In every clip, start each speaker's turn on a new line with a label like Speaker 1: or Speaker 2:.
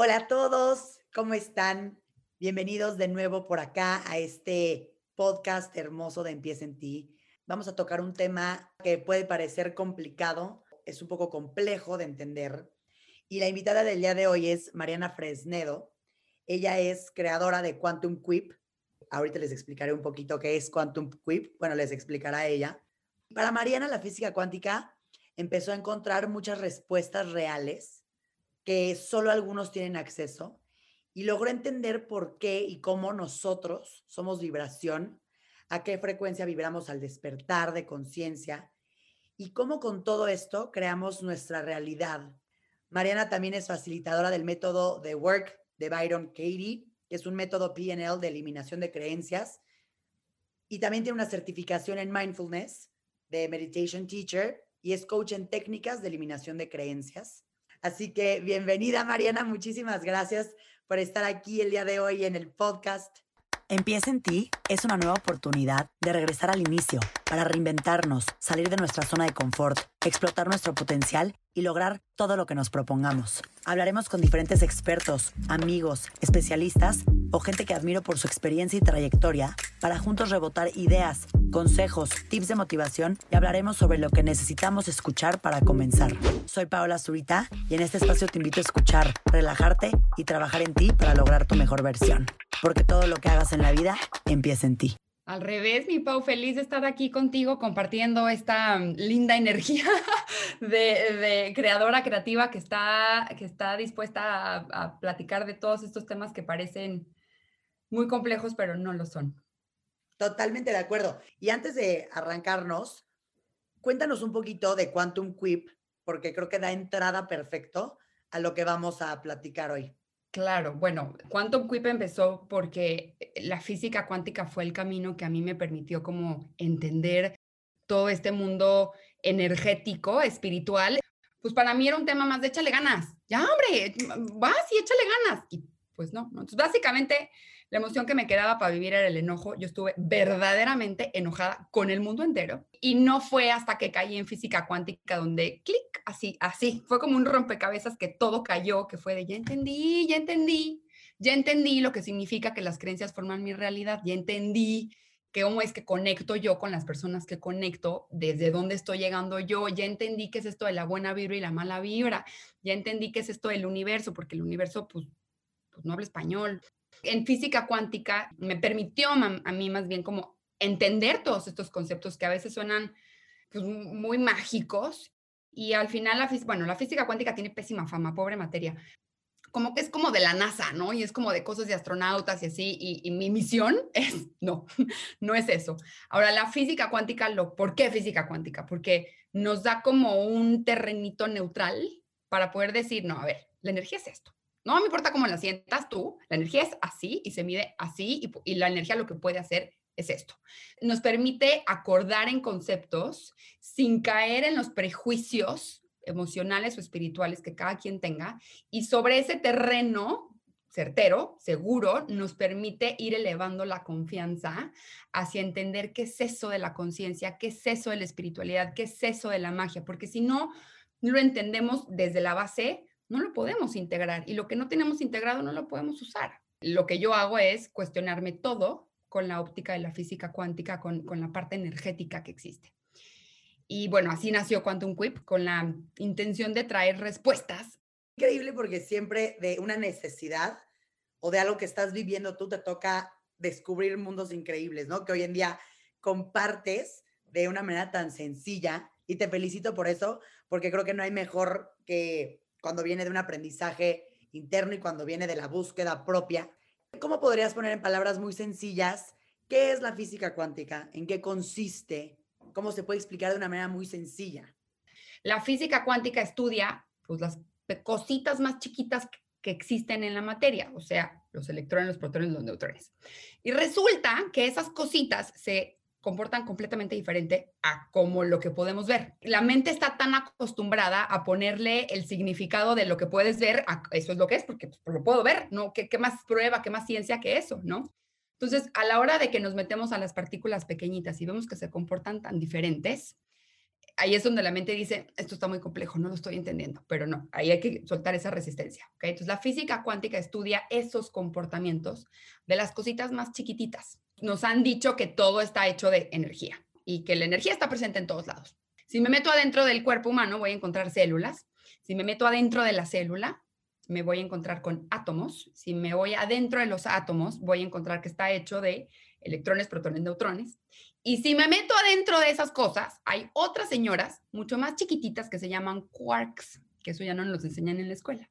Speaker 1: Hola a todos, ¿cómo están? Bienvenidos de nuevo por acá a este podcast hermoso de Empieza en ti. Vamos a tocar un tema que puede parecer complicado, es un poco complejo de entender. Y la invitada del día de hoy es Mariana Fresnedo. Ella es creadora de Quantum Quip. Ahorita les explicaré un poquito qué es Quantum Quip. Bueno, les explicará ella. Para Mariana, la física cuántica empezó a encontrar muchas respuestas reales que solo algunos tienen acceso y logró entender por qué y cómo nosotros somos vibración, a qué frecuencia vibramos al despertar de conciencia y cómo con todo esto creamos nuestra realidad. Mariana también es facilitadora del método de Work de Byron Katie, que es un método PNL de eliminación de creencias, y también tiene una certificación en mindfulness de Meditation Teacher y es coach en técnicas de eliminación de creencias. Así que bienvenida Mariana, muchísimas gracias por estar aquí el día de hoy en el podcast.
Speaker 2: Empieza en ti es una nueva oportunidad de regresar al inicio para reinventarnos, salir de nuestra zona de confort, explotar nuestro potencial y lograr todo lo que nos propongamos. Hablaremos con diferentes expertos, amigos, especialistas o gente que admiro por su experiencia y trayectoria para juntos rebotar ideas, consejos, tips de motivación y hablaremos sobre lo que necesitamos escuchar para comenzar. Soy Paola Zurita y en este espacio te invito a escuchar, relajarte y trabajar en ti para lograr tu mejor versión. Porque todo lo que hagas en la vida empieza en ti.
Speaker 3: Al revés, mi Pau, feliz de estar aquí contigo compartiendo esta mm, linda energía de, creadora creativa que está, que está dispuesta a, platicar de todos estos temas que parecen muy complejos, pero no lo son.
Speaker 1: Totalmente de acuerdo. Y antes de arrancarnos, cuéntanos un poquito de Quantum Quip, porque creo que da entrada perfecto a lo que vamos a platicar hoy.
Speaker 3: Claro, bueno, Quantum Quip empezó porque eh, la física cuántica fue el camino que a mí me permitió como entender todo este mundo energético, espiritual. Pues para mí era un tema más de échale ganas. Ya, hombre, vas y échale ganas. Y pues no. Entonces, básicamente, la emoción que me quedaba para vivir era el enojo. Yo estuve verdaderamente enojada con el mundo entero. Y no fue hasta que caí en física cuántica donde clic, así, así. Fue como un rompecabezas que todo cayó, que fue de ya entendí, ya entendí, ya entendí lo que significa que las creencias forman mi realidad, ya entendí que cómo es que conecto yo con las personas que conecto, desde dónde estoy llegando yo, ya entendí qué es esto de la buena vibra y la mala vibra, ya entendí qué es esto del universo, porque el universo pues, pues no habla español, en física cuántica me permitió a mí más bien como entender todos estos conceptos que a veces suenan pues, muy mágicos y al final, la, bueno, la física cuántica tiene pésima fama, pobre materia. Como que es como de la NASA, ¿no? Y es como de cosas de astronautas y así. Y, mi misión es, no, no es eso. Ahora, la física cuántica, lo, ¿por qué física cuántica? Porque nos da como un terrenito neutral para poder decir, no, a ver, la energía es esto. No me importa cómo la sientas tú, la energía es así y se mide así y, la energía lo que puede hacer es esto. Nos permite acordar en conceptos sin caer en los prejuicios emocionales o espirituales que cada quien tenga y sobre ese terreno certero, seguro, nos permite ir elevando la confianza hacia entender qué es eso de la conciencia, qué es eso de la espiritualidad, qué es eso de la magia, porque si no lo entendemos desde la base, no lo podemos integrar y lo que no tenemos integrado no lo podemos usar. Lo que yo hago es cuestionarme todo con la óptica de la física cuántica, con, la parte energética que existe. Y bueno, así nació Quantum Quip con la intención de traer respuestas.
Speaker 1: Increíble porque siempre de una necesidad o de algo que estás viviendo tú te toca descubrir mundos increíbles, ¿no? Que hoy en día compartes de una manera tan sencilla y te felicito por eso, porque creo que no hay mejor que cuando viene de un aprendizaje interno y cuando viene de la búsqueda propia. ¿Cómo podrías poner en palabras muy sencillas qué es la física cuántica? ¿En qué consiste? ¿Cómo se puede explicar de una manera muy sencilla?
Speaker 3: La física cuántica estudia pues, las cositas más chiquitas que existen en la materia, o sea, los electrones, los protones, los neutrones. Y resulta que esas cositas se comportan completamente diferente a como lo que podemos ver. La mente está tan acostumbrada a ponerle el significado de lo que puedes ver, eso es lo que es, porque pues, lo puedo ver, ¿no? ¿Qué, ¿Qué, más prueba, qué más ciencia que eso, ¿no? Entonces, a la hora de que nos metemos a las partículas pequeñitas y vemos que se comportan tan diferentes, ahí es donde la mente dice, esto está muy complejo, no lo estoy entendiendo, pero no, ahí hay que soltar esa resistencia. ¿okay? Entonces, la física cuántica estudia esos comportamientos de las cositas más chiquititas. Nos han dicho que todo está hecho de energía y que la energía está presente en todos lados. Si me meto adentro del cuerpo humano, voy a encontrar células. Si me meto adentro de la célula, me voy a encontrar con átomos. Si me voy adentro de los átomos, voy a encontrar que está hecho de electrones, protones, neutrones. Y si me meto adentro de esas cosas, hay otras señoras mucho más chiquititas que se llaman quarks, que eso ya no nos enseñan en la escuela.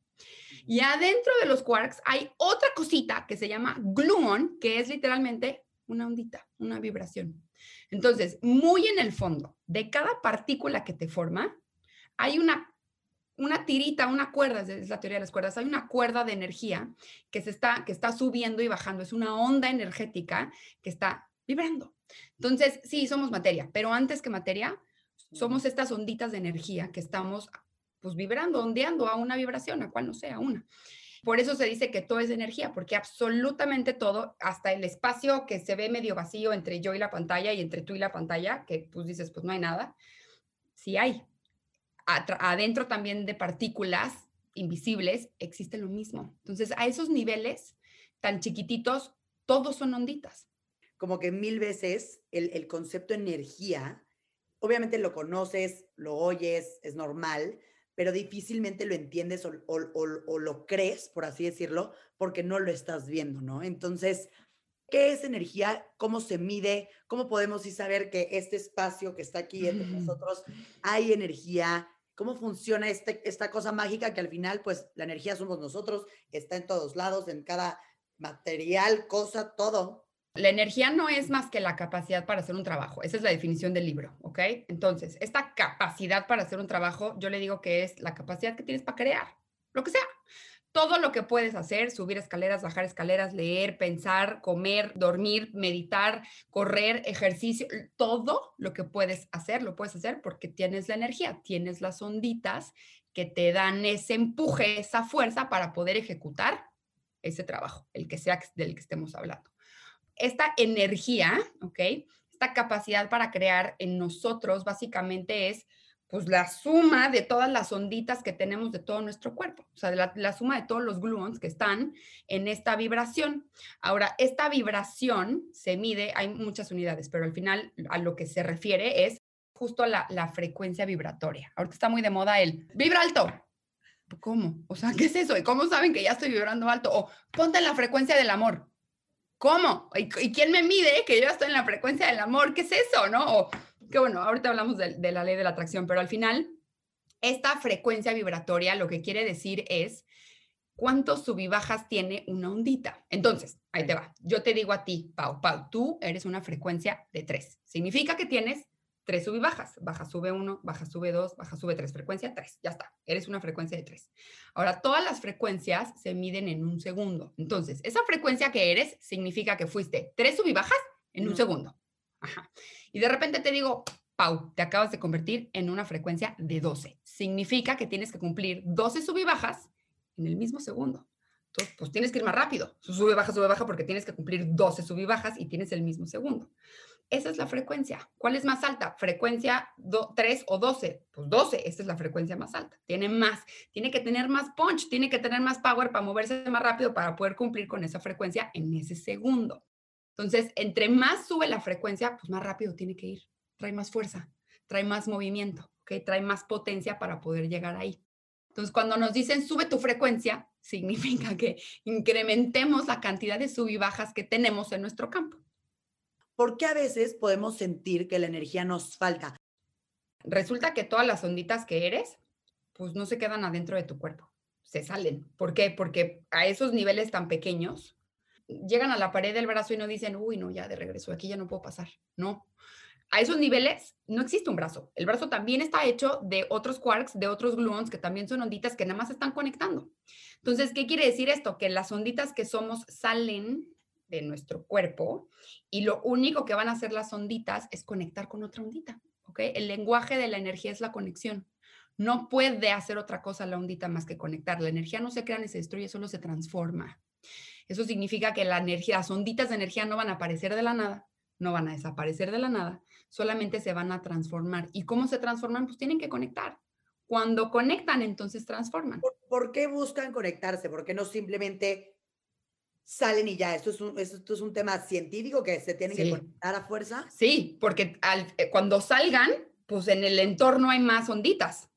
Speaker 3: Y adentro de los quarks hay otra cosita que se llama gluon, que es literalmente una ondita, una vibración. Entonces, muy en el fondo de cada partícula que te forma, hay una una tirita, una cuerda, es la teoría de las cuerdas, hay una cuerda de energía que se está, que está subiendo y bajando, es una onda energética que está vibrando. Entonces, sí, somos materia, pero antes que materia, somos estas onditas de energía que estamos pues vibrando, ondeando a una vibración, a cual no sea una. Por eso se dice que todo es energía, porque absolutamente todo, hasta el espacio que se ve medio vacío entre yo y la pantalla y entre tú y la pantalla, que pues dices, pues no hay nada, sí hay, adentro también de partículas invisibles existe lo mismo. Entonces, a esos niveles tan chiquititos, todos son onditas.
Speaker 1: Como que mil veces el, el concepto energía, obviamente lo conoces, lo oyes, es normal, pero difícilmente lo entiendes o, o, o, lo crees, por así decirlo, porque no lo estás viendo, ¿no? Entonces, ¿qué es energía? ¿Cómo se mide? ¿Cómo podemos saber que este espacio que está aquí entre nosotros hay energía? cómo funciona este, esta cosa mágica que al final, pues la energía somos nosotros, está en todos lados, en cada material, cosa, todo.
Speaker 3: La energía no es más que la capacidad para hacer un trabajo. Esa es la definición del libro, ¿ok? Entonces, esta capacidad para hacer un trabajo, yo le digo que es la capacidad que tienes para crear, lo que sea todo lo que puedes hacer, subir escaleras, bajar escaleras, leer, pensar, comer, dormir, meditar, correr, ejercicio, todo lo que puedes hacer, lo puedes hacer porque tienes la energía, tienes las onditas que te dan ese empuje, esa fuerza para poder ejecutar ese trabajo, el que sea del que estemos hablando. Esta energía, ¿ok? Esta capacidad para crear en nosotros básicamente es pues la suma de todas las onditas que tenemos de todo nuestro cuerpo, o sea, la, suma de todos los gluons que están en esta vibración. Ahora, esta vibración se mide, hay muchas unidades, pero al final a lo que se refiere es justo la, la frecuencia vibratoria. Ahorita está muy de moda el vibra alto. ¿Cómo? O sea, ¿qué es eso? ¿Y cómo saben que ya estoy vibrando alto? O ponte la frecuencia del amor. ¿Cómo? ¿Y, ¿Y, quién me mide que yo estoy en la frecuencia del amor? ¿Qué es eso? ¿No? O que bueno, ahorita hablamos de, la ley de la atracción, pero al final, esta frecuencia vibratoria lo que quiere decir es cuántos subibajas tiene una ondita. Entonces, ahí te va. Yo te digo a ti, Pau, Pau, tú eres una frecuencia de 3. Significa que tienes tres subibajas. Baja, sube 1, baja, sube 2, baja, sube 3. Frecuencia 3. Ya está. Eres una frecuencia de 3. Ahora, todas las frecuencias se miden en un segundo. Entonces, esa frecuencia que eres significa que fuiste tres subibajas en un segundo. Ajá. Y de repente te digo, Pau, te acabas de convertir en una frecuencia de 12. Significa que tienes que cumplir 12 sub y bajas en el mismo segundo. Entonces, pues tienes que ir más rápido. Sube, baja, sube, baja, porque tienes que cumplir 12 sub y bajas y tienes el mismo segundo. Esa es la frecuencia. ¿Cuál es más alta? ¿Frecuencia 3 o 12? Pues 12, esta es la frecuencia más alta. Tiene más, tiene que tener más punch, tiene que tener más power para moverse más rápido para poder cumplir con esa frecuencia en ese segundo. Entonces, entre más sube la frecuencia, pues más rápido tiene que ir. Trae más fuerza, trae más movimiento, ¿okay? trae más potencia para poder llegar ahí. Entonces, cuando nos dicen sube tu frecuencia, significa que incrementemos la cantidad de sub y bajas que tenemos en nuestro campo.
Speaker 1: ¿Por qué a veces podemos sentir que la energía nos falta?
Speaker 3: Resulta que todas las onditas que eres, pues no se quedan adentro de tu cuerpo, se salen. ¿Por qué? Porque a esos niveles tan pequeños, llegan a la pared del brazo y no dicen, uy, no, ya de regreso, aquí ya no puedo pasar. No. A esos niveles no existe un brazo. El brazo también está hecho de otros quarks, de otros gluons, que también son onditas que nada más están conectando. Entonces, ¿qué quiere decir esto? Que las onditas que somos salen de nuestro cuerpo y lo único que van a hacer las onditas es conectar con otra ondita. ¿ok? El lenguaje de la energía es la conexión. No puede hacer otra cosa la ondita más que conectar. La energía no se crea ni se destruye, solo se transforma. Eso significa que la energía, las onditas de energía no van a aparecer de la nada, no van a desaparecer de la nada, solamente se van a transformar. ¿Y cómo se transforman? Pues tienen que conectar. Cuando conectan, entonces transforman.
Speaker 1: ¿Por, qué buscan conectarse? ¿Por qué no simplemente salen y ya? ¿Esto es un, esto es un tema científico que se tiene que conectar a fuerza?
Speaker 3: Sí, porque eh, cuando salgan, pues en el entorno hay más onditas.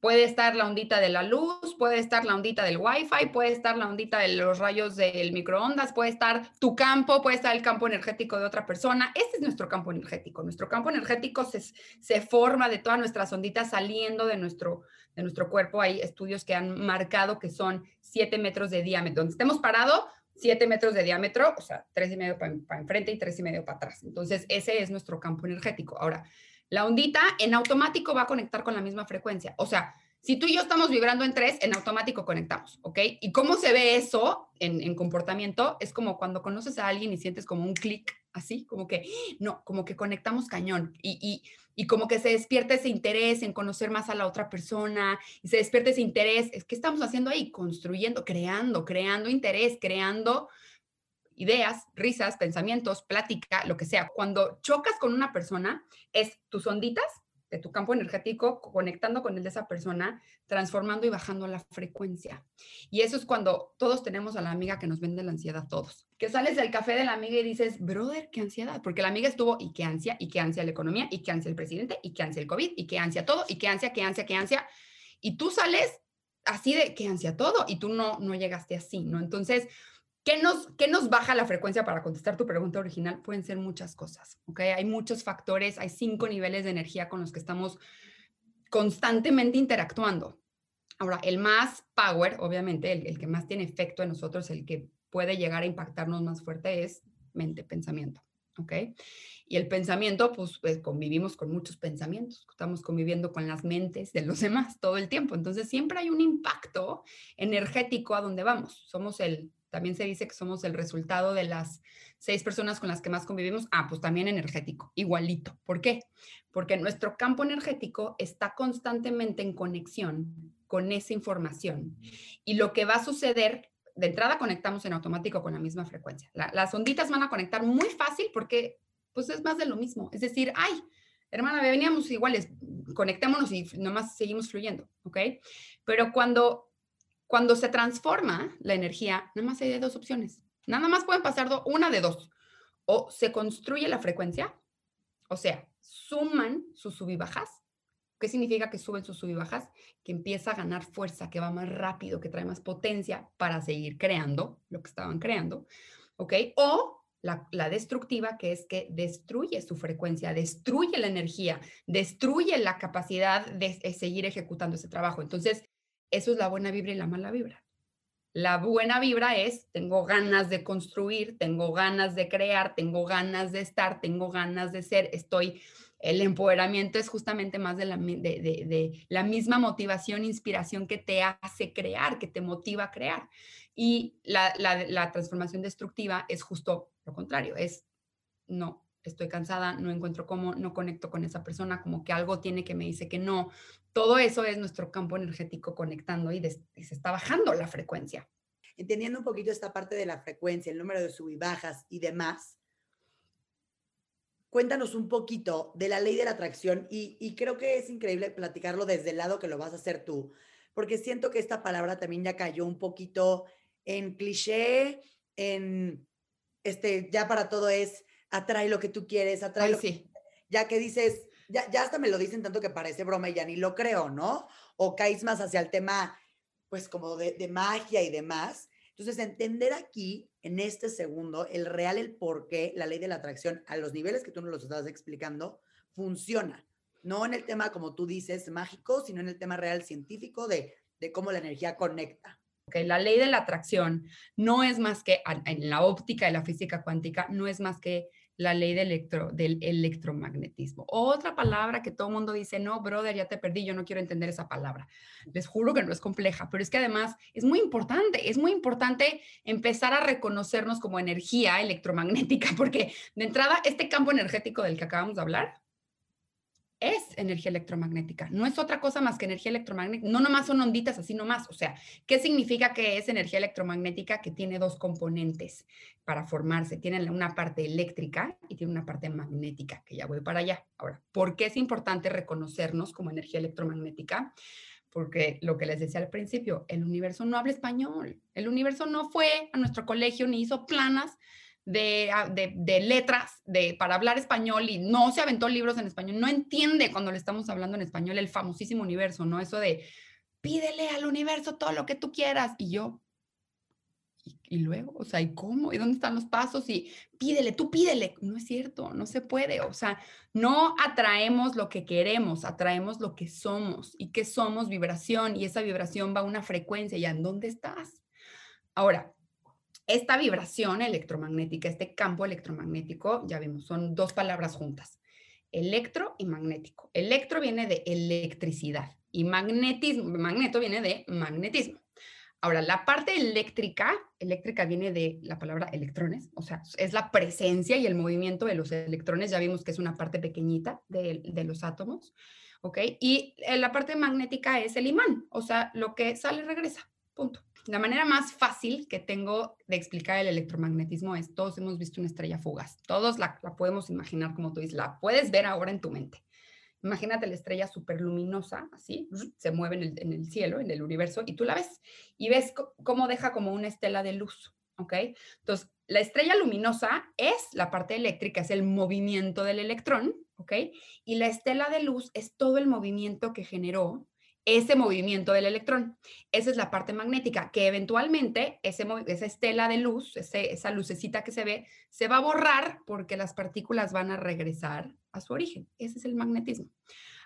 Speaker 3: Puede estar la ondita de la luz, puede estar la ondita del wifi, puede estar la ondita de los rayos del microondas, puede estar tu campo, puede estar el campo energético de otra persona. Este es nuestro campo energético. Nuestro campo energético se, se forma de todas nuestras onditas saliendo de nuestro, de nuestro cuerpo. Hay estudios que han marcado que son 7 metros de diámetro. Donde estemos parados, 7 metros de diámetro, o sea, tres y medio para enfrente y tres y medio para atrás. Entonces, ese es nuestro campo energético. Ahora, la ondita en automático va a conectar con la misma frecuencia. O sea, si tú y yo estamos vibrando en tres, en automático conectamos, ¿ok? ¿Y cómo se ve eso en, comportamiento? Es como cuando conoces a alguien y sientes como un clic así, como que, no, como que conectamos cañón y, y, como que se despierta ese interés en conocer más a la otra persona y se despierta ese interés. ¿Qué estamos haciendo ahí? Construyendo, creando, creando interés, creando ideas, risas, pensamientos, plática, lo que sea. Cuando chocas con una persona, es tus onditas de tu campo energético conectando con el de esa persona, transformando y bajando la frecuencia. Y eso es cuando todos tenemos a la amiga que nos vende la ansiedad, todos. Que sales del café de la amiga y dices, brother, qué ansiedad, porque la amiga estuvo y qué ansia, y qué ansia la economía, y qué ansia el presidente, y qué ansia el COVID, y qué ansia todo, y qué ansia, qué ansia, qué ansia. Y tú sales así de qué ansia todo, y tú no, no llegaste así, ¿no? Entonces, ¿Qué nos, ¿Qué nos baja la frecuencia para contestar tu pregunta original? Pueden ser muchas cosas, ¿ok? Hay muchos factores, hay cinco niveles de energía con los que estamos constantemente interactuando. Ahora, el más power, obviamente, el, que más tiene efecto en nosotros, el que puede llegar a impactarnos más fuerte es mente, pensamiento, ¿ok? Y el pensamiento, pues, pues, convivimos con muchos pensamientos, estamos conviviendo con las mentes de los demás todo el tiempo. Entonces, siempre hay un impacto energético a donde vamos. Somos el también se dice que somos el resultado de las seis personas con las que más convivimos. Ah, pues también energético, igualito. ¿Por qué? Porque nuestro campo energético está constantemente en conexión con esa información. Y lo que va a suceder, de entrada conectamos en automático con la misma frecuencia. las onditas van a conectar muy fácil porque pues es más de lo mismo. Es decir, ay, hermana, veníamos iguales, conectémonos y nomás seguimos fluyendo, ¿ok? Pero cuando cuando se transforma la energía, nada más hay dos opciones. Nada más pueden pasar una de dos. O se construye la frecuencia, o sea, suman sus sub y bajas. ¿Qué significa que suben sus sub y bajas? Que empieza a ganar fuerza, que va más rápido, que trae más potencia para seguir creando lo que estaban creando. ¿Ok? O la, destructiva, que es que destruye su frecuencia, destruye la energía, destruye la capacidad de, de seguir ejecutando ese trabajo. Entonces, eso es la buena vibra y la mala vibra. La buena vibra es, tengo ganas de construir, tengo ganas de crear, tengo ganas de estar, tengo ganas de ser, estoy, el empoderamiento es justamente más de la, de, la misma motivación, inspiración que te hace crear, que te motiva a crear. Y la, la transformación destructiva es justo lo contrario, es, no, estoy cansada, no encuentro cómo, no conecto con esa persona, como que algo tiene que me dice que no. Todo eso es nuestro campo energético conectando y, se está bajando la frecuencia.
Speaker 1: Entendiendo un poquito esta parte de la frecuencia, el número de sub y bajas y demás, cuéntanos un poquito de la ley de la atracción y, y creo que es increíble platicarlo desde el lado que lo vas a hacer tú, porque siento que esta palabra también ya cayó un poquito en cliché, en este, ya para todo es atrae lo que tú quieres, atrae lo que... Ya que dices, ya, ya hasta me lo dicen tanto que parece broma y ya ni lo creo, ¿no? O caes más hacia el tema, pues como de, de magia y demás. Entonces, entender aquí, en este segundo, el real, el por qué la ley de la atracción a los niveles que tú nos los estás explicando, funciona. No en el tema, como tú dices, mágico, sino en el tema real científico de, de cómo la energía conecta.
Speaker 3: Okay, la ley de la atracción no es más que, en la óptica de la física cuántica, no es más que la ley del, electro, del electromagnetismo. Otra palabra que todo el mundo dice, no, brother, ya te perdí, yo no quiero entender esa palabra. Les juro que no es compleja, pero es que además es muy importante, es muy importante empezar a reconocernos como energía electromagnética, porque de entrada, este campo energético del que acabamos de hablar es energía electromagnética, no es otra cosa más que energía electromagnética, no nomás son onditas así nomás, o sea, ¿qué significa que es energía electromagnética que tiene dos componentes para formarse? Tiene una parte eléctrica y tiene una parte magnética, que ya voy para allá. Ahora, ¿por qué es importante reconocernos como energía electromagnética? Porque lo que les decía al principio, el universo no habla español, el universo no fue a nuestro colegio ni hizo planas Ah, de, letras de, para hablar español y no se aventó libros en español, no entiende cuando le estamos hablando en español el famosísimo universo, ¿no? Eso de pídele al universo todo lo que tú quieras. Y yo, ¿y, luego? O sea, ¿y cómo? ¿Y dónde están los pasos? Y pídele, tú pídele. No es cierto, no se puede. O sea, no atraemos lo que queremos, atraemos lo que somos. ¿Y que somos? Vibración. Y esa vibración va a una frecuencia. ¿Y en dónde estás? Ahora, esta vibración electromagnética, este campo electromagnético, ya vimos, son dos palabras juntas, electro y magnético. Electro viene de electricidad y magnetismo, magneto viene de magnetismo. Ahora, la parte eléctrica, eléctrica viene de la palabra electrones, o sea, es la presencia y el movimiento de los electrones, ya vimos que es una parte pequeñita de, de los átomos, ¿ok? Y eh, la parte magnética es el imán, o sea, lo que sale regresa, punto. La manera más fácil que tengo de explicar el electromagnetismo es, todos hemos visto una estrella fugaz, todos la, podemos imaginar como tú dices, la puedes ver ahora en tu mente. Imagínate la estrella súper luminosa, así, se mueve en el, en el, cielo, en el universo, y tú la ves y ves cómo deja como una estela de luz, ¿ok? Entonces, la estrella luminosa es la parte eléctrica, es el movimiento del electrón, ¿ok? Y la estela de luz es todo el movimiento que generó ese movimiento del electrón. Esa es la parte magnética, que eventualmente ese, esa estela de luz, esa lucecita que se ve, se va a borrar porque las partículas van a regresar a su origen. Ese es el magnetismo.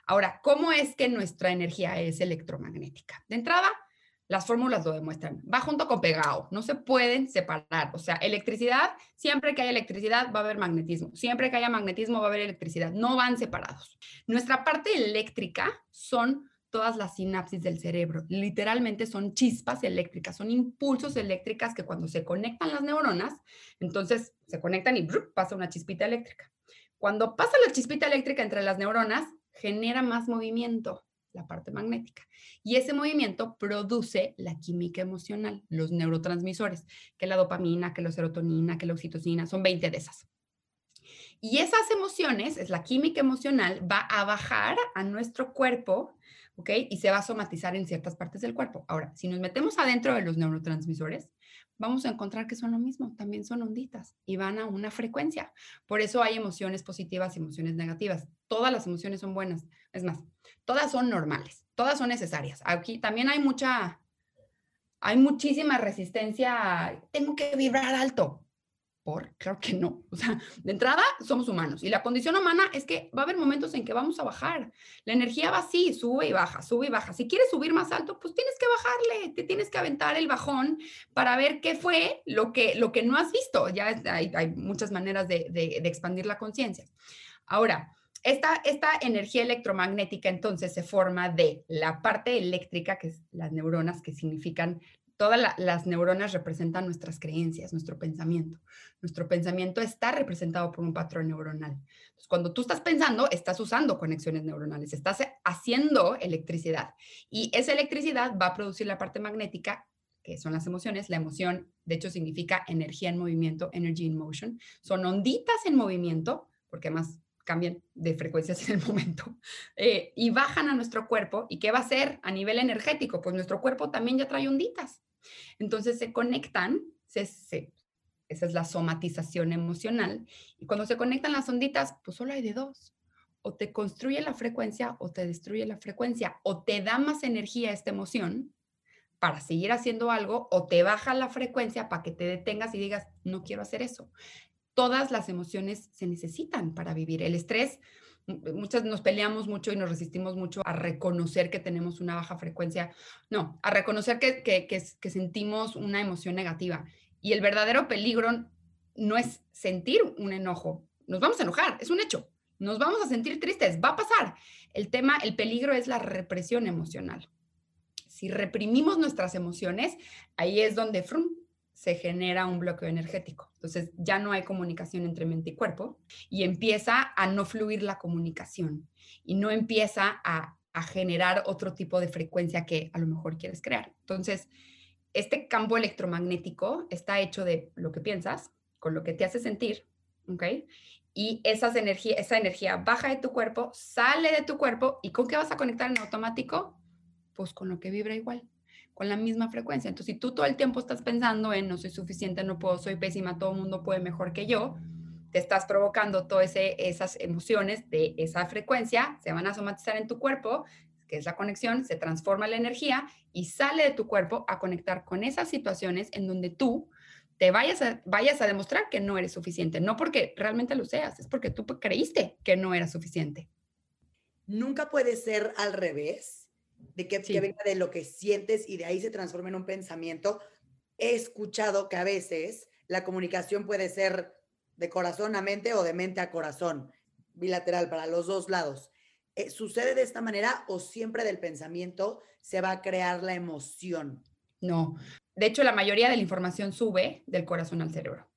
Speaker 3: Ahora, ¿cómo es que nuestra energía es electromagnética? De entrada, las fórmulas lo demuestran. Va junto con pegado, no se pueden separar. O sea, electricidad, siempre que haya electricidad va a haber magnetismo. Siempre que haya magnetismo va a haber electricidad. No van separados. Nuestra parte eléctrica son todas las sinapsis del cerebro. Literalmente son chispas eléctricas, son impulsos eléctricas que cuando se conectan las neuronas, entonces se conectan y pasa una chispita eléctrica. Cuando pasa la chispita eléctrica entre las neuronas, genera más movimiento, la parte magnética. Y ese movimiento produce la química emocional, los neurotransmisores, que la dopamina, que la serotonina, que la oxitocina, son 20 de esas. Y esas emociones, es la química emocional, va a bajar a nuestro cuerpo ¿ok? Y se va a somatizar en ciertas partes del cuerpo. Ahora, si nos metemos adentro de los neurotransmisores, vamos a encontrar que son lo mismo, también son onditas y van a una frecuencia. Por eso hay emociones positivas y emociones negativas. Todas las emociones son buenas. Es más, todas son normales, todas son necesarias. Aquí también hay mucha, hay muchísima resistencia. Tengo que vibrar alto. ¿Por? Claro que no. O sea, de entrada somos humanos y la condición humana es que va a haber momentos en que vamos a bajar. La energía va así, sube y baja, sube y baja. Si quieres subir más alto, pues tienes que bajarle, te tienes que aventar el bajón para ver qué fue lo que, lo que no has visto. Ya hay, hay muchas maneras de, de, expandir la conciencia. Ahora, esta, esta, energía electromagnética entonces se forma de la parte eléctrica, que es las neuronas, que significan todas las neuronas representan nuestras creencias, nuestro pensamiento. Nuestro pensamiento está representado por un patrón neuronal. Entonces, cuando tú estás pensando, estás usando conexiones neuronales, estás haciendo electricidad. Y esa electricidad va a producir la parte magnética, que son las emociones. La emoción, de hecho, significa energía en movimiento, energy in motion. Son onditas en movimiento, porque además cambian de frecuencias en el momento, eh, y bajan a nuestro cuerpo. ¿Y qué va a hacer a nivel energético? Pues nuestro cuerpo también ya trae onditas. Entonces se conectan, esa es la somatización emocional, y cuando se conectan las onditas, pues solo hay de dos. O te construye la frecuencia o te destruye la frecuencia, o te da más energía esta emoción para seguir haciendo algo, o te baja la frecuencia para que te detengas y digas, no quiero hacer eso. Todas las emociones se necesitan para vivir. El estrés, muchas nos peleamos mucho y nos resistimos mucho a reconocer que tenemos una baja frecuencia, no, a reconocer que, que, sentimos una emoción negativa. Y el verdadero peligro no es sentir un enojo, nos vamos a enojar, es un hecho, nos vamos a sentir tristes, va a pasar. El tema, el peligro es la represión emocional. Si reprimimos nuestras emociones, ahí es donde se genera un bloqueo energético. Entonces ya no hay comunicación entre mente y cuerpo y empieza a no fluir la comunicación y no empieza a, a generar otro tipo de frecuencia que a lo mejor quieres crear. Entonces, este campo electromagnético está hecho de lo que piensas, con lo que te hace sentir, ¿ok? Y esas energía, esa energía baja de tu cuerpo, sale de tu cuerpo y ¿con qué vas a conectar en automático? Pues con lo que vibra igual con la misma frecuencia. Entonces, si tú todo el tiempo estás pensando en no soy suficiente, no puedo, soy pésima, todo el mundo puede mejor que yo, te estás provocando todas esas emociones de esa frecuencia, se van a somatizar en tu cuerpo, que es la conexión, se transforma la energía y sale de tu cuerpo a conectar con esas situaciones en donde tú te vayas a, vayas a demostrar que no eres suficiente, no porque realmente lo seas, es porque tú creíste que no era suficiente.
Speaker 1: Nunca puede ser al revés de que, venga de lo que sientes y de ahí se transforma en un pensamiento. He escuchado que a veces la comunicación puede ser de corazón a mente o de mente a corazón, bilateral para los dos lados. Eh, ¿Sucede de esta manera o siempre del pensamiento se va a crear la emoción?
Speaker 3: No. De hecho, la mayoría de la información sube del corazón al cerebro.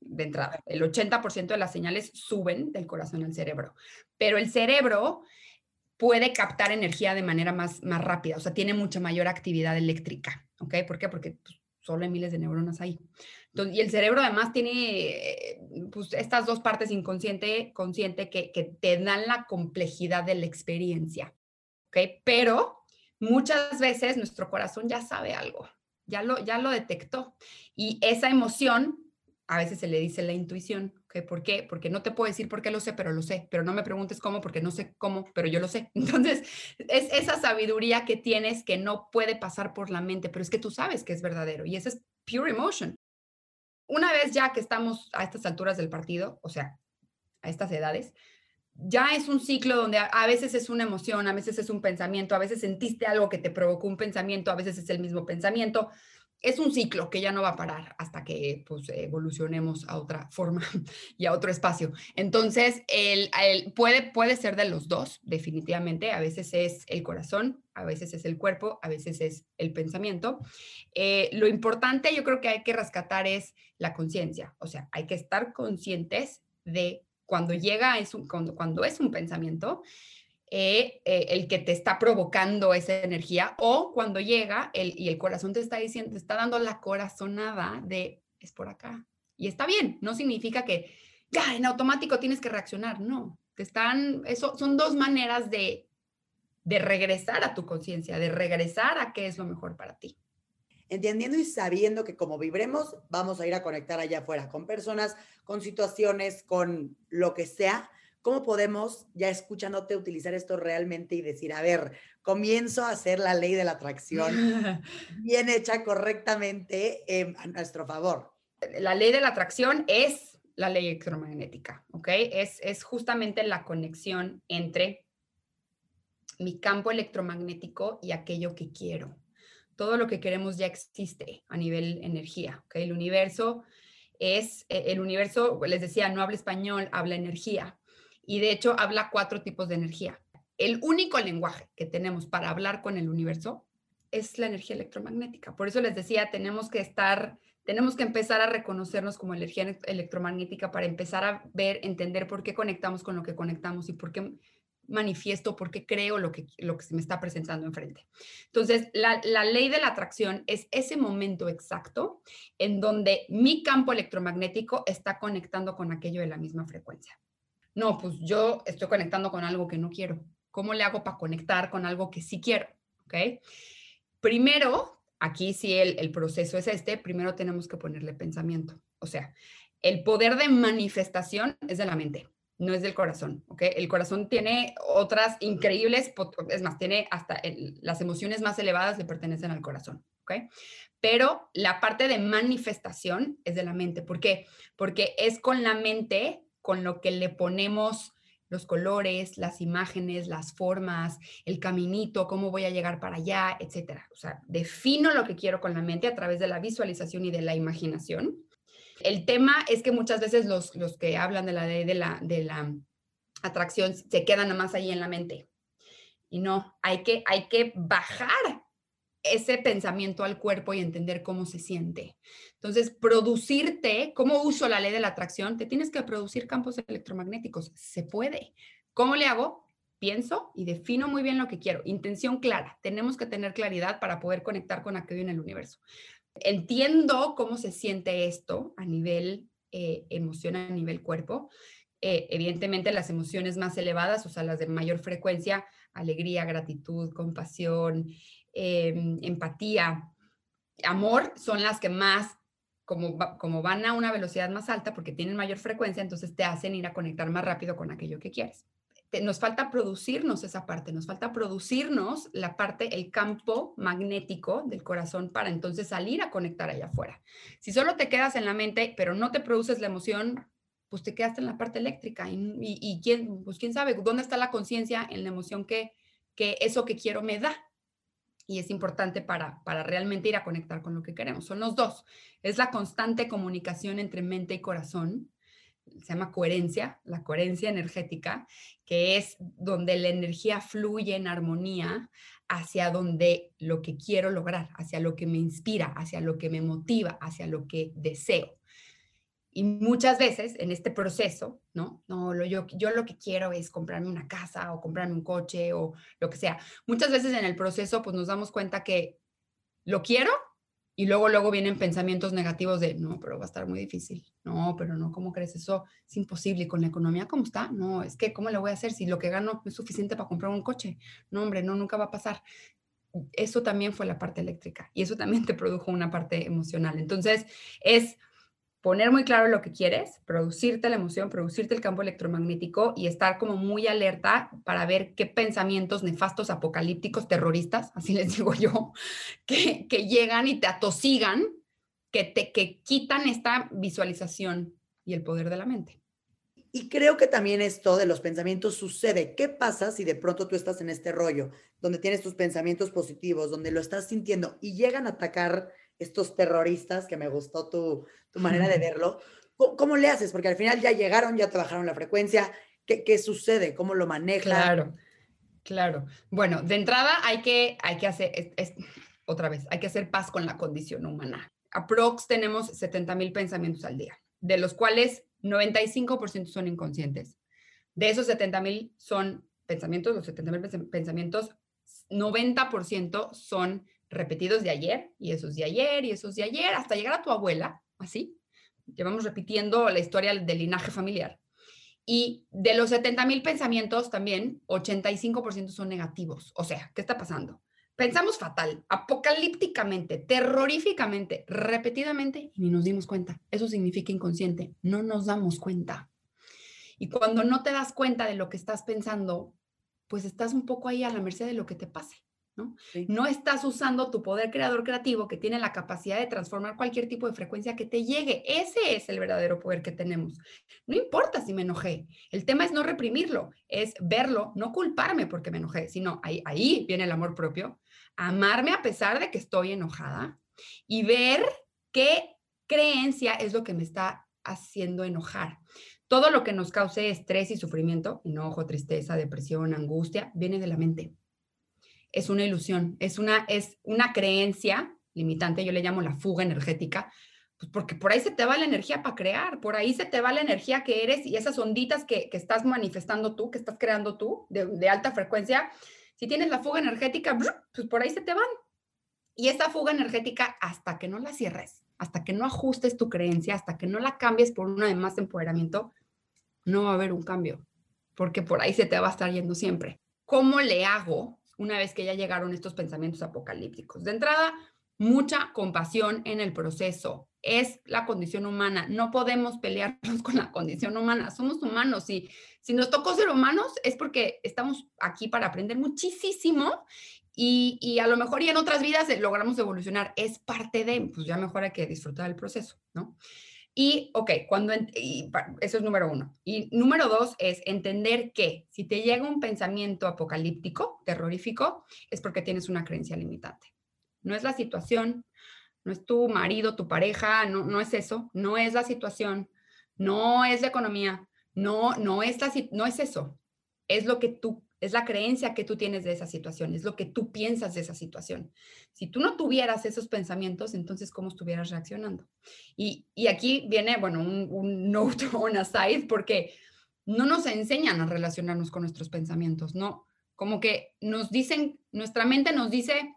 Speaker 3: De entrada, el 80% de las señales suben del corazón al cerebro. Pero el cerebro puede captar energía de manera más, más rápida, o sea, tiene mucha mayor actividad eléctrica, ¿ok? ¿Por qué? Porque pues, solo hay miles de neuronas ahí. y el cerebro además tiene pues, estas dos partes inconsciente, consciente, que, que te dan la complejidad de la experiencia, ¿ok? Pero muchas veces nuestro corazón ya sabe algo, ya lo, ya lo detectó. Y esa emoción, a veces se le dice la intuición, ¿Por qué? Porque no te puedo decir por qué lo sé, pero lo sé. Pero no me preguntes cómo, porque no sé cómo, pero yo lo sé. Entonces, es esa sabiduría que tienes que no puede pasar por la mente, pero es que tú sabes que es verdadero y esa es pure emotion. Una vez ya que estamos a estas alturas del partido, o sea, a estas edades, ya es un ciclo donde a, veces es una emoción, a veces es un pensamiento, a veces sentiste algo que te provocó un pensamiento, a veces es el mismo pensamiento, es un ciclo que ya no va a parar hasta que pues, evolucionemos a otra forma y a otro espacio. Entonces, el, puede, puede ser de los dos, definitivamente. A veces es el corazón, a veces es el cuerpo, a veces es el pensamiento. Eh, lo importante yo creo que hay que rescatar es la conciencia. O sea, hay que estar conscientes de cuando llega, es un, cuando, cuando es un pensamiento eh, eh, el que te está provocando esa energía o cuando llega el, y el corazón te está diciendo, te está dando la corazonada de es por acá. Y está bien, no significa que ya en automático tienes que reaccionar, no. Te están, eso son dos maneras de, de regresar a tu conciencia, de regresar a qué es lo mejor para ti.
Speaker 1: Entendiendo y sabiendo que como vibremos, vamos a ir a conectar allá afuera con personas, con situaciones, con lo que sea, ¿Cómo podemos, ya escuchándote, utilizar esto realmente y decir, a ver, comienzo a hacer la ley de la atracción bien hecha correctamente a nuestro favor?
Speaker 3: La ley de la atracción es la ley electromagnética, ¿ok? Es, es justamente la conexión entre mi campo electromagnético y aquello que quiero. Todo lo que queremos ya existe a nivel energía, ¿ok? El universo es, e, el universo, les decía, no habla español, habla energía y de hecho habla cuatro tipos de energía. El único lenguaje que tenemos para hablar con el universo es la energía electromagnética. Por eso les decía, tenemos que estar, tenemos que empezar a reconocernos como energía electromagnética para empezar a ver, entender por qué conectamos con lo que conectamos y por qué manifiesto, por qué creo lo que, lo que se me está presentando enfrente. Entonces, la, la ley de la atracción es ese momento exacto en donde mi campo electromagnético está conectando con aquello de la misma frecuencia no, pues yo estoy conectando con algo que no quiero. ¿Cómo le hago para conectar con algo que sí quiero? ¿Ok? Primero, aquí sí el, proceso es este, primero tenemos que ponerle pensamiento. O sea, el poder de manifestación es de la mente, no es del corazón, ¿ok? El corazón tiene otras increíbles, es más, tiene hasta las emociones más elevadas le pertenecen al corazón, ¿ok? Pero la parte de manifestación es de la mente. ¿Por qué? Porque es con la mente con lo que le ponemos los colores, las imágenes, las formas, el caminito, cómo voy a llegar para allá, etcétera. O sea, defino lo que quiero con la mente a través de la visualización y de la imaginación. El tema es que muchas veces los, los que hablan de la, de, la, de la atracción se quedan nada más ahí en la mente. Y no, hay que, hay que bajar ese pensamiento al cuerpo y entender cómo se siente. Entonces, producirte, ¿cómo uso la ley de la atracción? Te tienes que producir campos electromagnéticos. Se puede. ¿Cómo le hago? Pienso y defino muy bien lo que quiero. Intención clara. Tenemos que tener claridad para poder conectar con aquello en el universo. Entiendo cómo se siente esto a nivel eh, emoción, a nivel cuerpo. Eh, evidentemente, las emociones más elevadas, o sea, las de mayor frecuencia, alegría, gratitud, compasión, Em, empatía, amor, son las que más, como, como van a una velocidad más alta porque tienen mayor frecuencia, entonces te hacen ir a conectar más rápido con aquello que quieres. nos falta producirnos esa parte, nos falta producirnos la parte, el campo magnético del corazón para entonces salir a conectar allá afuera. Si solo te quedas en la mente, pero no te produces la emoción, pues te quedaste en la parte eléctrica y, y, quién, pues quién sabe dónde está la conciencia en la emoción que, que eso que quiero me da y es importante para, para realmente ir a conectar con lo que queremos. Son los dos. Es la constante comunicación entre mente y corazón. Se llama coherencia, la coherencia energética, que es donde la energía fluye en armonía hacia donde lo que quiero lograr, hacia lo que me inspira, hacia lo que me motiva, hacia lo que deseo. Y muchas veces en este proceso, ¿no? No, yo, yo lo que quiero es comprarme una casa o comprarme un coche o lo que sea. Muchas veces en el proceso, pues nos damos cuenta que lo quiero y luego, luego vienen pensamientos negativos de, no, pero va a estar muy difícil. No, pero no, ¿cómo crees eso? Es imposible. ¿Y con la economía cómo está? No, es que, ¿cómo le voy a hacer si lo que gano es suficiente para comprar un coche? No, hombre, no, nunca va a pasar. Eso también fue la parte eléctrica y eso también te produjo una parte emocional. Entonces, es poner muy claro lo que quieres, producirte la emoción, producirte el campo electromagnético y estar como muy alerta para ver qué pensamientos nefastos, apocalípticos, terroristas, así les digo yo, que, llegan y te atosigan, que te que quitan esta visualización y el poder de la mente.
Speaker 1: Y creo que también esto de los pensamientos sucede. ¿Qué pasa si de pronto tú estás en este rollo, donde tienes tus pensamientos positivos, donde lo estás sintiendo y llegan a atacar estos terroristas, que me gustó tu, manera de verlo, ¿Cómo, le haces? Porque al final ya llegaron, ya trabajaron la frecuencia. ¿Qué, sucede? ¿Cómo lo manejan?
Speaker 3: Claro, claro. Bueno, de entrada hay que, hay que hacer, otra vez, hay que hacer paz con la condición humana. Aprox tenemos 70 mil pensamientos al día, de los cuales 95% son inconscientes. De esos 70 mil son pensamientos, los 70 mil pensamientos, 90% son repetidos de ayer, y esos de ayer, y esos de ayer, hasta llegar a tu abuela, así. Llevamos repitiendo la historia del linaje familiar. Y de los 70 mil pensamientos también, 85% son negativos. O sea, ¿qué está pasando? Pensamos fatal, apocalípticamente, terroríficamente, repetidamente y ni nos dimos cuenta. Eso significa inconsciente. No nos damos cuenta. Y cuando no te das cuenta de lo que estás pensando, pues estás un poco ahí a la merced de lo que te pase. ¿No? estás usando tu poder creador creativo que tiene la capacidad de transformar cualquier tipo de frecuencia que te llegue. Ese es el verdadero poder que tenemos. No importa si me enojé. El tema es no reprimirlo, es verlo, no culparme porque me enojé, sino ahí, ahí viene el amor propio, amarme a pesar de que estoy enojada y ver qué creencia es lo que me está haciendo enojar. Todo lo que nos cause estrés y sufrimiento, enojo, tristeza, depresión, angustia, viene de la mente es una ilusión, es una, es una creencia limitante, yo le llamo la fuga energética, pues porque por ahí se te va la energía para crear, por ahí se te va la energía que eres y esas onditas que, que estás manifestando tú, que estás creando tú de, alta frecuencia, si tienes la fuga energética, pues por ahí se te van. Y esa fuga energética, hasta que no la cierres, hasta que no ajustes tu creencia, hasta que no la cambies por una de más empoderamiento, no va a haber un cambio, porque por ahí se te va a estar yendo siempre. ¿Cómo le hago una vez que ya llegaron estos pensamientos apocalípticos. De entrada, mucha compasión en el proceso. Es la condición humana. No podemos pelearnos con la condición humana. Somos humanos y si nos tocó ser humanos es porque estamos aquí para aprender muchísimo y, y, a lo mejor y en otras vidas logramos evolucionar. Es parte de, pues ya mejor hay que disfrutar del proceso, ¿no? Y, ok, cuando, eso es número uno. Y número dos es entender que si te llega un pensamiento apocalíptico, terrorífico, es porque tienes una creencia limitante. No es la situación, no es tu marido, tu pareja, no, no es eso, no es la situación, no es la economía, no, no es, la, no es eso. Es lo que tú es la creencia que tú tienes de esa situación, es lo que tú piensas de esa situación. Si tú no tuvieras esos pensamientos, entonces, ¿cómo estuvieras reaccionando? Y, aquí viene, bueno, un, un note on aside, porque no nos enseñan a relacionarnos con nuestros pensamientos, ¿no? Como que nos dicen, nuestra mente nos dice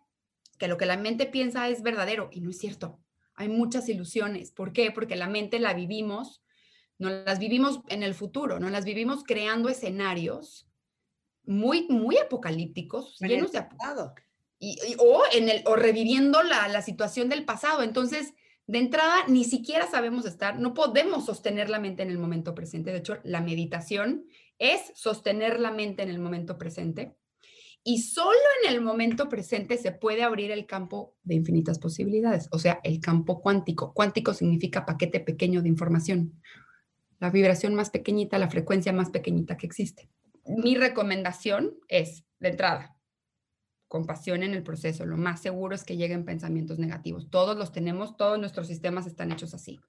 Speaker 3: que lo que la mente piensa es verdadero y no es cierto. Hay muchas ilusiones. ¿Por qué? Porque la mente la vivimos, no las vivimos en el futuro, no las vivimos creando escenarios muy, muy apocalípticos, llenos de pasado. Y, o, en el, o reviviendo la, la situación del pasado. Entonces, de entrada, ni siquiera sabemos estar, no podemos sostener la mente en el momento presente. De hecho, la meditación es sostener la mente en el momento presente. Y solo en el momento presente se puede abrir el campo de infinitas posibilidades, o sea, el campo cuántico. Cuántico significa paquete pequeño de información. La vibración más pequeñita, la frecuencia más pequeñita que existe. Mi recomendación es, de entrada, compasión en el proceso. Lo más seguro es que lleguen pensamientos negativos. Todos los tenemos, todos nuestros sistemas están hechos así.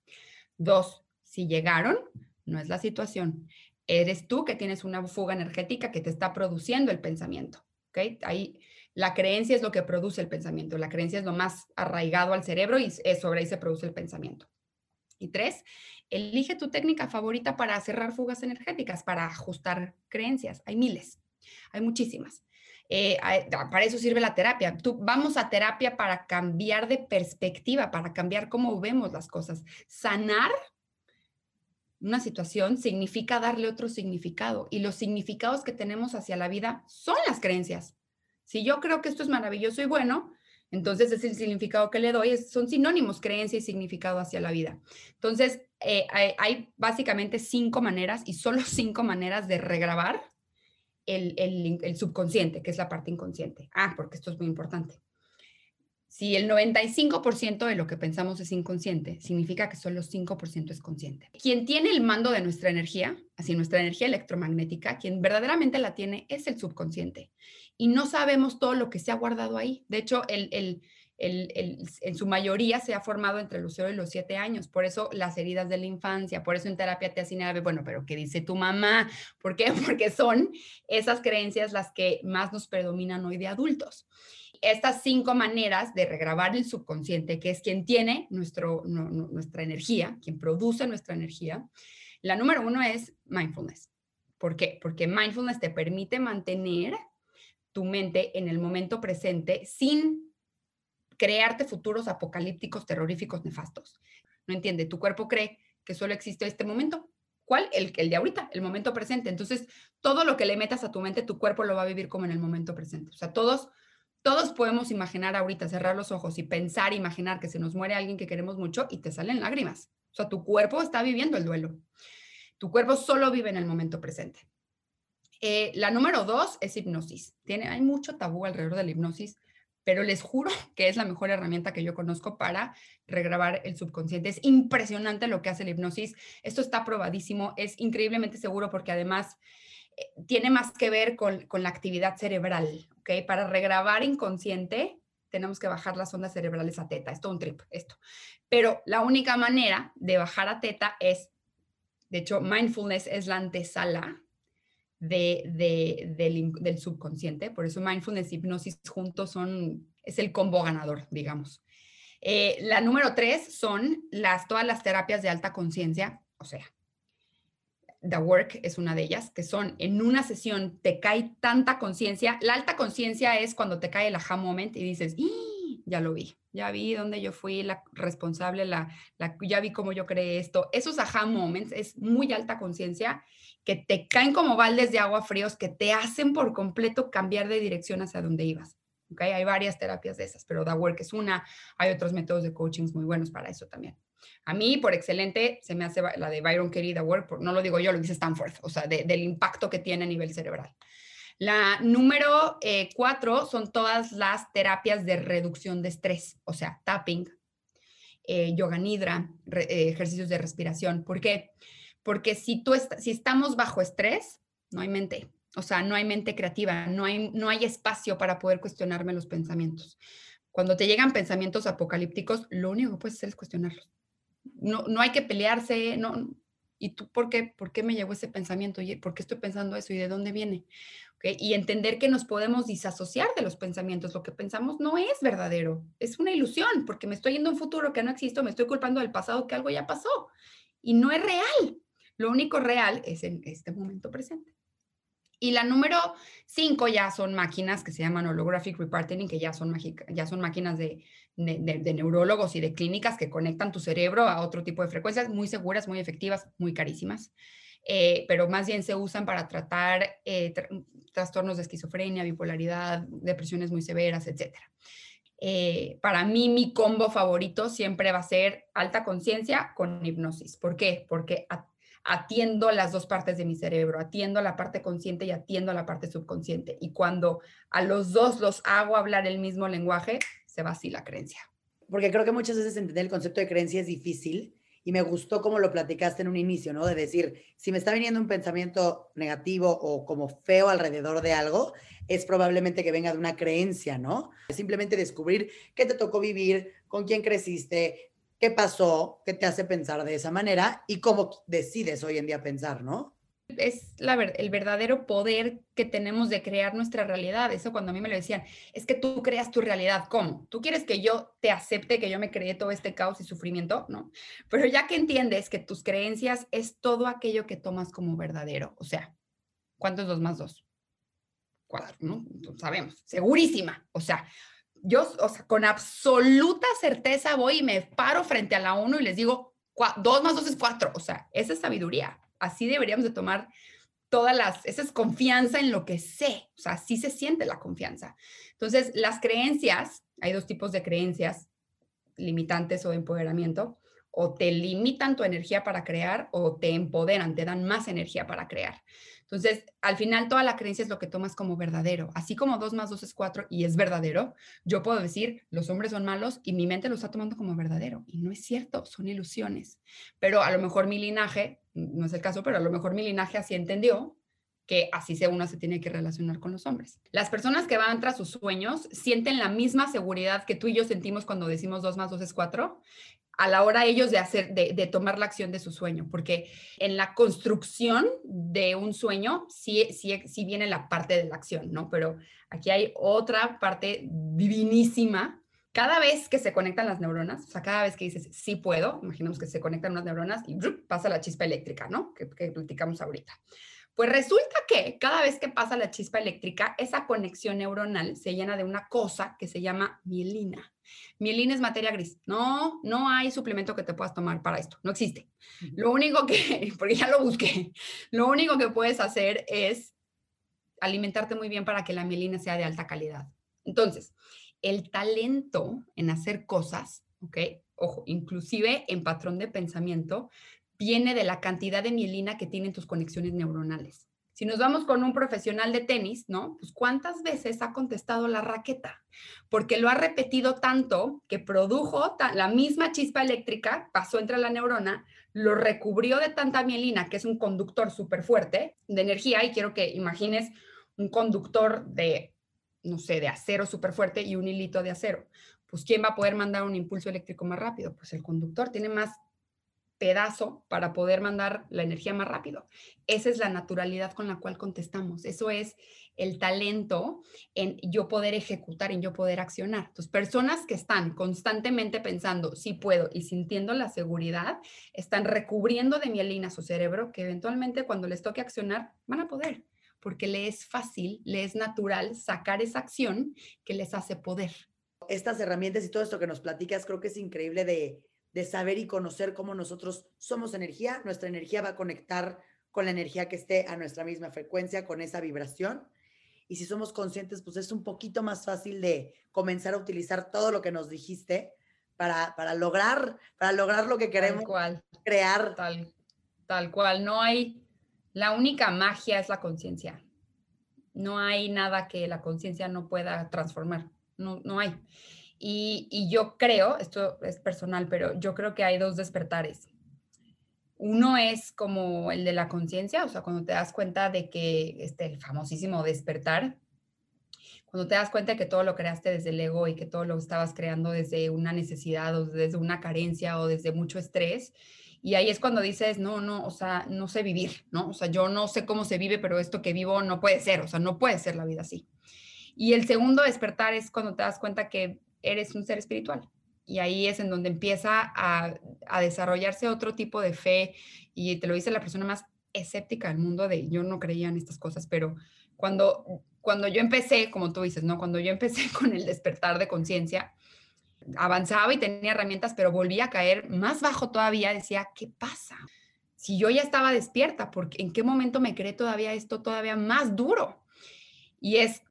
Speaker 3: Dos, si llegaron, no es la situación. Eres tú que tienes una fuga energética que te está produciendo el pensamiento. ¿ok? Ahí la creencia es lo que produce el pensamiento. La creencia es lo más arraigado al cerebro y sobre ahí se produce el pensamiento. Y tres, elige tu técnica favorita para cerrar fugas energéticas, para ajustar creencias. Hay miles, hay muchísimas. Eh, para eso sirve la terapia. Tú, vamos a terapia para cambiar de perspectiva, para cambiar cómo vemos las cosas. Sanar una situación significa darle otro significado y los significados que tenemos hacia la vida son las creencias. Si yo creo que esto es maravilloso y bueno, entonces es el significado que le doy, son sinónimos, creencia y significado hacia la vida. Entonces, eh, hay, básicamente cinco maneras y solo cinco maneras de regrabar el, subconsciente, que es la parte inconsciente. Ah, porque esto es muy importante. Si el 95% de lo que pensamos es inconsciente, significa que solo 5% es consciente. Quien tiene el mando de nuestra energía, así nuestra energía electromagnética, quien verdaderamente la tiene es el subconsciente. Y no sabemos todo lo que se ha guardado ahí. De hecho, el, el en su mayoría se ha formado entre los 0 y los 7 años. Por eso las heridas de la infancia, por eso en terapia te hacen, bueno, pero ¿qué dice tu mamá? ¿Por qué? Porque son esas creencias las que más nos predominan hoy de adultos. Estas cinco maneras de regrabar el subconsciente, que es quien tiene nuestro, nuestra energía, quien produce nuestra energía. La número uno es mindfulness. ¿Por qué? Porque mindfulness te permite mantener tu mente en el momento presente sin crearte futuros apocalípticos, terroríficos, nefastos. No entiende, tu cuerpo cree que solo existe este momento. ¿Cuál? El, el de ahorita, el momento presente. Entonces, todo lo que le metas a tu mente, tu cuerpo lo va a vivir como en el momento presente. O sea, todos, todos podemos imaginar ahorita, cerrar los ojos y pensar, imaginar que se nos muere alguien que queremos mucho y te salen lágrimas. O sea, tu cuerpo está viviendo el duelo. Tu cuerpo solo vive en el momento presente. Eh, la número dos es hipnosis. Tiene, hay mucho tabú alrededor de la hipnosis pero les juro que es la mejor herramienta que yo conozco para regrabar el subconsciente. Es impresionante lo que hace la hipnosis. Esto está probadísimo, es increíblemente seguro porque además eh, tiene más que ver con, con, la actividad cerebral, ¿ok? Para regrabar inconsciente tenemos que bajar las ondas cerebrales a teta. Esto es un trip, esto. Pero la única manera de bajar a teta es, de hecho, mindfulness es la antesala de, del, subconsciente. Por eso mindfulness y hipnosis juntos son, es el combo ganador, digamos. Eh, la número tres son las, todas las terapias de alta conciencia, o sea, The Work es una de ellas, que son en una sesión te cae tanta conciencia. La alta conciencia es cuando te cae el aha moment y dices, ya lo vi, ya vi dónde yo fui la responsable, la, la, ya vi cómo yo creé esto. Esos aha moments es muy alta conciencia que te caen como baldes de agua fríos que te hacen por completo cambiar de dirección hacia donde ibas. ¿okay? Hay varias terapias de esas, pero The Work es una. Hay otros métodos de coaching muy buenos para eso también. A mí, por excelente, se me hace la de Byron Katie, The Work, no lo digo yo, lo dice Stanford, o sea, del impacto que tiene a nivel cerebral. La número eh, cuatro son todas las terapias de reducción de estrés, o sea, tapping, eh, yoga nidra, eh, ejercicios de respiración. ¿Por qué? Si, tú si estamos bajo estrés, no hay mente. O sea, no hay mente creativa, no hay, no hay espacio para poder cuestionarme los pensamientos. Cuando te llegan pensamientos apocalípticos, lo único que puedes hacer es cuestionarlos. No, no hay que pelearse, no, ¿Y tú por qué? ¿Por qué me llegó ese pensamiento? ¿Por qué estoy pensando eso? ¿Y de dónde viene? Y entender que nos podemos disasociar de los pensamientos. Lo que pensamos no es verdadero, es una ilusión, porque me estoy yendo a un futuro que no existe, me estoy culpando del pasado que algo ya pasó y no es real. Lo único real es en este momento presente. Y la número cinco ya son máquinas que se llaman holographic reparting, que ya son, ya son máquinas de, de, neurólogos y de clínicas que conectan tu cerebro a otro tipo de frecuencias muy seguras, muy efectivas, muy carísimas. Eh, pero más bien se usan para tratar eh, trastornos de esquizofrenia, bipolaridad, depresiones muy severas, etc. Eh, para mí, mi combo favorito siempre va a ser alta conciencia con hipnosis. ¿Por qué? Porque atiendo las dos partes de mi cerebro, atiendo a la parte consciente y atiendo a la parte subconsciente. Y cuando a los dos los hago hablar el mismo lenguaje, se va así la creencia.
Speaker 1: Porque creo que muchas veces entender el concepto de creencia es difícil y me gustó como lo platicaste en un inicio, ¿no? De decir, si me está viniendo un pensamiento negativo o como feo alrededor de algo, es probablemente que venga de una creencia, ¿no? Simplemente descubrir qué te tocó vivir, con quién creciste, qué pasó, qué te hace pensar de esa manera y cómo decides hoy en día pensar, ¿no?
Speaker 3: Es la, el verdadero poder que tenemos de crear nuestra realidad. Eso cuando a mí me lo decían, es que tú creas tu realidad. ¿Cómo? ¿Tú quieres que yo te acepte que yo me creé todo este caos y sufrimiento? No. Pero ya que entiendes que tus creencias es todo aquello que tomas como verdadero. O sea, ¿cuánto es dos más dos? Cuatro, ¿no? Sabemos, segurísima. O sea, yo, o sea, con absoluta certeza voy y me paro frente a la uno y les digo, dos más dos es cuatro. O sea, esa es sabiduría. Así deberíamos de tomar todas las, esa es confianza en lo que sé. O sea, así se siente la confianza. Entonces, las creencias, hay dos tipos de creencias, limitantes o de empoderamiento o te limitan tu energía para crear o te empoderan, te dan más energía para crear. Entonces, al final, toda la creencia es lo que tomas como verdadero. Así como 2 más 2 es 4 y es verdadero, yo puedo decir, los hombres son malos y mi mente lo está tomando como verdadero. Y no es cierto, son ilusiones. Pero a lo mejor mi linaje, no es el caso, pero a lo mejor mi linaje así entendió que así se uno se tiene que relacionar con los hombres. Las personas que van tras sus sueños sienten la misma seguridad que tú y yo sentimos cuando decimos 2 más 2 es 4 a la hora ellos de hacer, de, tomar la acción de su sueño, porque en la construcción de un sueño sí, sí, sí viene la parte de la acción, ¿no? Pero aquí hay otra parte divinísima. Cada vez que se conectan las neuronas, o sea, cada vez que dices, sí puedo, imaginemos que se conectan unas neuronas y pasa la chispa eléctrica, ¿no? Que, que platicamos ahorita. Pues resulta que cada vez que pasa la chispa eléctrica, esa conexión neuronal se llena de una cosa que se llama mielina. Mielina es materia gris. No, no hay suplemento que te puedas tomar para esto. No existe. Lo único que, porque ya lo busqué, lo único que puedes hacer es alimentarte muy bien para que la mielina sea de alta calidad. Entonces, el talento en hacer cosas, ¿ok? Ojo, inclusive en patrón de pensamiento, viene de la cantidad de mielina que tienen tus conexiones neuronales. Si nos vamos con un profesional de tenis, ¿no? Pues cuántas veces ha contestado la raqueta, porque lo ha repetido tanto que produjo la misma chispa eléctrica, pasó entre la neurona, lo recubrió de tanta mielina, que es un conductor súper fuerte de energía, y quiero que imagines un conductor de, no sé, de acero súper fuerte y un hilito de acero. Pues ¿quién va a poder mandar un impulso eléctrico más rápido? Pues el conductor tiene más pedazo para poder mandar la energía más rápido. Esa es la naturalidad con la cual contestamos. Eso es el talento en yo poder ejecutar, en yo poder accionar. Entonces, personas que están constantemente pensando, sí puedo, y sintiendo la seguridad, están recubriendo de mielina su cerebro, que eventualmente cuando les toque accionar, van a poder, porque le es fácil, le es natural sacar esa acción que les hace poder.
Speaker 1: Estas herramientas y todo esto que nos platicas, creo que es increíble de de saber y conocer cómo nosotros somos energía, nuestra energía va a conectar con la energía que esté a nuestra misma frecuencia, con esa vibración. Y si somos conscientes, pues es un poquito más fácil de comenzar a utilizar todo lo que nos dijiste para, para lograr, para lograr lo que queremos crear.
Speaker 3: Tal, tal cual. No hay, la única magia es la conciencia. No hay nada que la conciencia no pueda transformar. No, no hay. Y, yo creo, esto es personal, pero yo creo que hay dos despertares. Uno es como el de la conciencia, o sea, cuando te das cuenta de que este, el famosísimo despertar, cuando te das cuenta de que todo lo creaste desde el ego y que todo lo estabas creando desde una necesidad o desde una carencia o desde mucho estrés. Y ahí es cuando dices, no, no, o sea, no sé vivir, ¿no? O sea, yo no sé cómo se vive, pero esto que vivo no puede ser, o sea, no puede ser la vida así. Y el segundo despertar es cuando te das cuenta que eres un ser espiritual. Y ahí es en donde empieza a, desarrollarse otro tipo de fe. Y te lo dice la persona más escéptica del mundo de yo no creía en estas cosas, pero cuando cuando yo empecé, como tú dices, ¿no? Cuando yo empecé con el despertar de conciencia, avanzaba y tenía herramientas, pero volvía a caer más bajo todavía, decía, ¿qué pasa? Si yo ya estaba despierta, porque ¿en qué momento me creé todavía esto todavía más duro? Y es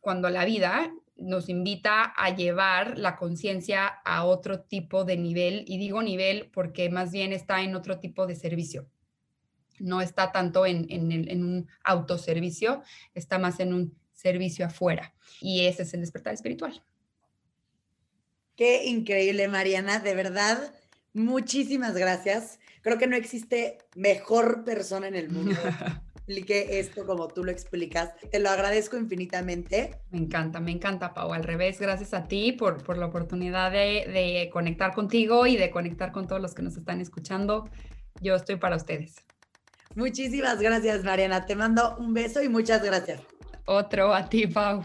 Speaker 3: cuando la vida nos invita a llevar la conciencia a otro tipo de nivel, y digo nivel porque más bien está en otro tipo de servicio no está tanto en, un autoservicio, está más en un servicio afuera. Y ese es el despertar espiritual.
Speaker 1: Qué increíble, Mariana, de verdad, muchísimas gracias. Creo que no existe mejor persona en el mundo explique esto como tú lo explicas. Te lo agradezco infinitamente.
Speaker 3: Me encanta, me encanta, Pau. Al revés, gracias a ti por, por la oportunidad de, de conectar contigo y de conectar con todos los que nos están escuchando. Yo estoy para ustedes.
Speaker 1: Muchísimas gracias, Mariana. Te mando un beso y muchas gracias.
Speaker 3: Otro a ti, Pau.